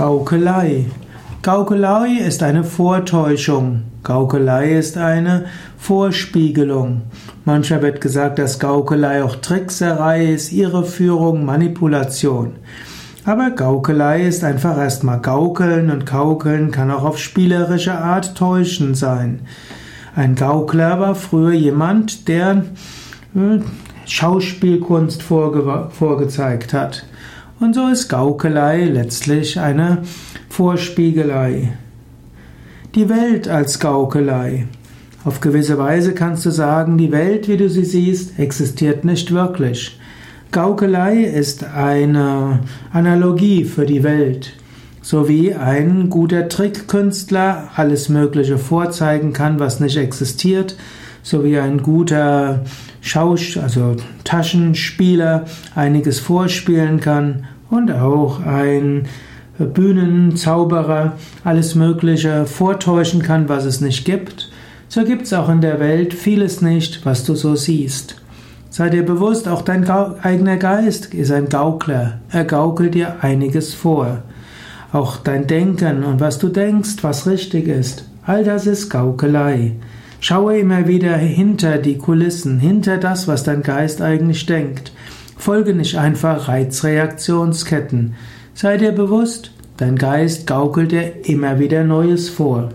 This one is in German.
Gaukelei. Gaukelei ist eine Vortäuschung. Gaukelei ist eine Vorspiegelung. Manchmal wird gesagt, dass Gaukelei auch Trickserei ist, Irreführung, Manipulation. Aber Gaukelei ist einfach erstmal Gaukeln und Gaukeln kann auch auf spielerische Art täuschen sein. Ein Gaukler war früher jemand, der äh, Schauspielkunst vorge vorgezeigt hat. Und so ist Gaukelei letztlich eine Vorspiegelei. Die Welt als Gaukelei. Auf gewisse Weise kannst du sagen, die Welt, wie du sie siehst, existiert nicht wirklich. Gaukelei ist eine Analogie für die Welt. So wie ein guter Trickkünstler alles Mögliche vorzeigen kann, was nicht existiert, so wie ein guter Schausch, also Taschenspieler einiges vorspielen kann und auch ein Bühnenzauberer alles Mögliche vortäuschen kann, was es nicht gibt, so gibt es auch in der Welt vieles nicht, was du so siehst. Sei dir bewusst, auch dein eigener Geist ist ein Gaukler. Er gaukelt dir einiges vor. Auch dein Denken und was du denkst, was richtig ist, all das ist Gaukelei. Schaue immer wieder hinter die Kulissen, hinter das, was dein Geist eigentlich denkt. Folge nicht einfach Reizreaktionsketten. Sei dir bewusst, dein Geist gaukelt dir immer wieder Neues vor.